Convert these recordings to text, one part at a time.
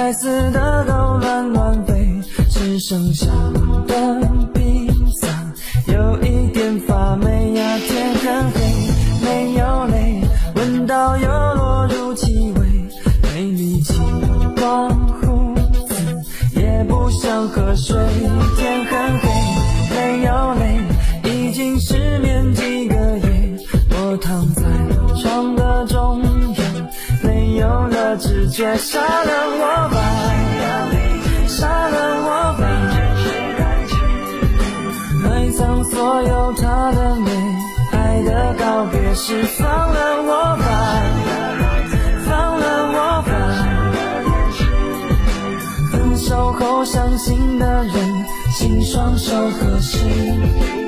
该死的都乱乱飞，只剩下的披萨有一点发霉呀。天很黑，没有泪，闻到又落入气味，没力气刮胡子，也不想喝水。天很黑，没有泪，已经失眠几个月，我躺在床的，了知觉，杀了我吧，杀了我吧，埋葬所有他的美，爱的告别式，放了我吧，放了我吧，分手后伤心的人，请双手合十。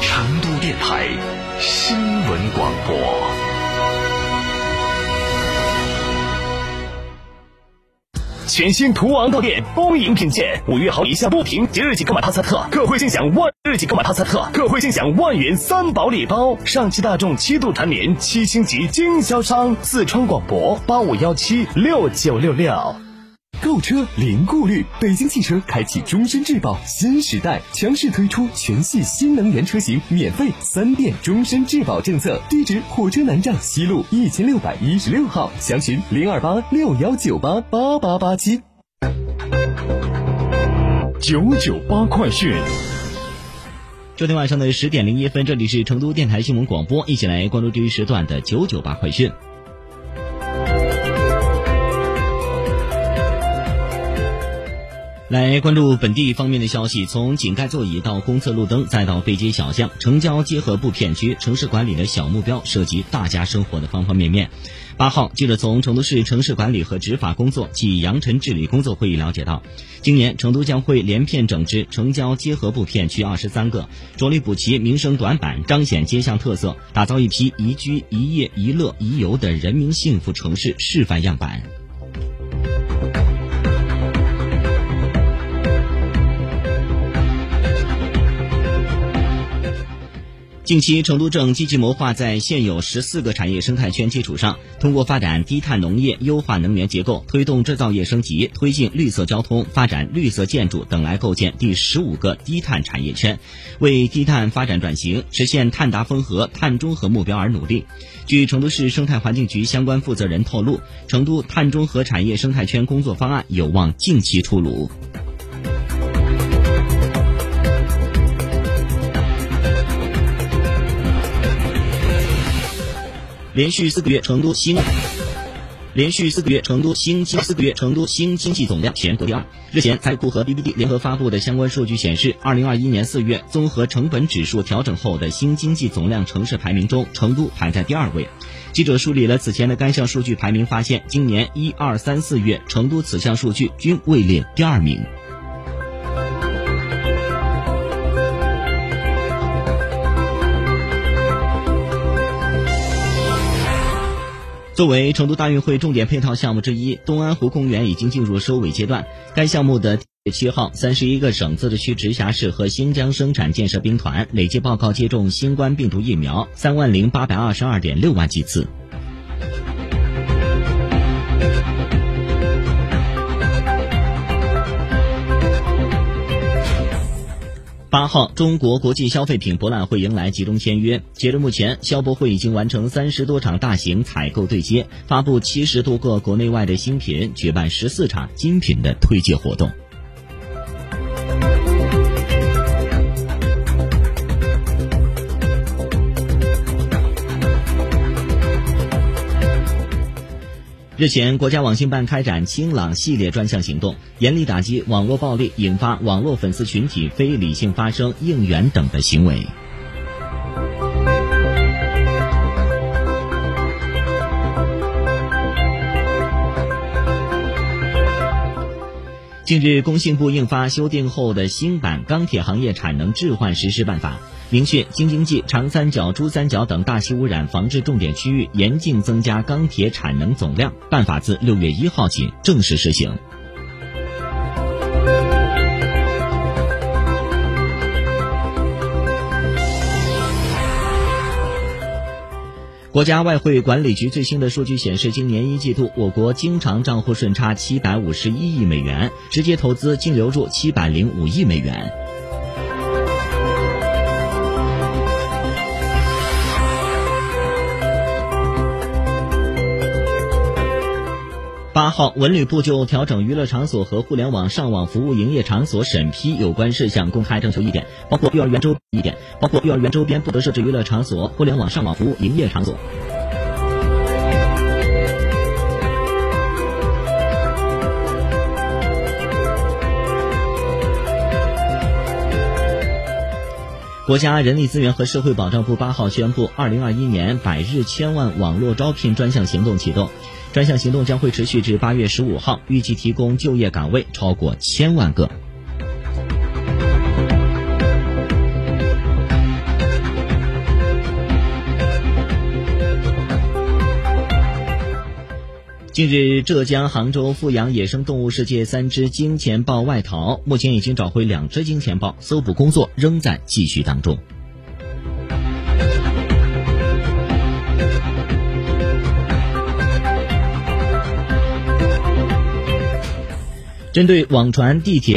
成都电台新闻广播。全新途昂到店恭迎品鉴，五月好以下不停，即日起购买帕萨特，特惠尽享万日起购买帕萨特，特惠尽享万元三宝礼包。上汽大众七度蝉联七星级经销商，四川广播八五幺七六九六六。购车零顾虑，北京汽车开启终身质保新时代，强势推出全系新能源车型免费三电终身质保政策。地址：火车南站西路一千六百一十六号，详询零二八六幺九八八八八七。九九八快讯。昨天晚上的十点零一分，这里是成都电台新闻广播，一起来关注这一时段的九九八快讯。来关注本地方面的消息，从井盖座椅到公厕路灯，再到背街小巷，城郊结合部片区城市管理的小目标涉及大家生活的方方面面。八号，记者从成都市城市管理和执法工作暨扬尘治理工作会议了解到，今年成都将会连片整治城郊结合部片区二十三个，着力补齐民生短板，彰显街巷特色，打造一批宜居、宜业、宜乐、宜游的人民幸福城市示范样板。近期，成都正积极谋划在现有十四个产业生态圈基础上，通过发展低碳农业、优化能源结构、推动制造业升级、推进绿色交通、发展绿色建筑等，来构建第十五个低碳产业圈，为低碳发展转型、实现碳达峰和、碳中和目标而努力。据成都市生态环境局相关负责人透露，成都碳中和产业生态圈工作方案有望近期出炉。连续四个月，成都新连续四个月，成都新经四个月，成都新经济总量全国第二。日前，财库和 BBD 联合发布的相关数据显示，二零二一年四月综合成本指数调整后的新经济总量城市排名中，成都排在第二位。记者梳理了此前的该项数据排名，发现今年一二三四月，成都此项数据均位列第二名。作为成都大运会重点配套项目之一，东安湖公园已经进入收尾阶段。该项目的七号，三十一个省、自治区、直辖市和新疆生产建设兵团累计报告接种新冠病毒疫苗三万零八百二十二点六万剂次。八号，中国国际消费品博览会迎来集中签约。截至目前，消博会已经完成三十多场大型采购对接，发布七十多个国内外的新品，举办十四场精品的推介活动。日前，国家网信办开展“清朗”系列专项行动，严厉打击网络暴力引发网络粉丝群体非理性发声、应援等的行为。近日，工信部印发修订后的新版《钢铁行业产能置换实施办法》，明确京津冀、长三角、珠三角等大气污染防治重点区域严禁增加钢铁产能总量。办法自六月一号起正式实行。国家外汇管理局最新的数据显示，今年一季度我国经常账户顺差七百五十一亿美元，直接投资净流入七百零五亿美元。八号，文旅部就调整娱乐场所和互联网上网服务营业场所审批有关事项公开征求意见，包括幼儿园周一点，包括幼儿园周边不得设置娱乐场所、互联网上网服务营业场所。国家人力资源和社会保障部八号宣布，二零二一年百日千万网络招聘专项行动启动。专项行动将会持续至八月十五号，预计提供就业岗位超过千万个。近日，浙江杭州富阳野生动物世界三只金钱豹外逃，目前已经找回两只金钱豹，搜捕工作仍在继续当中。针对网传地铁。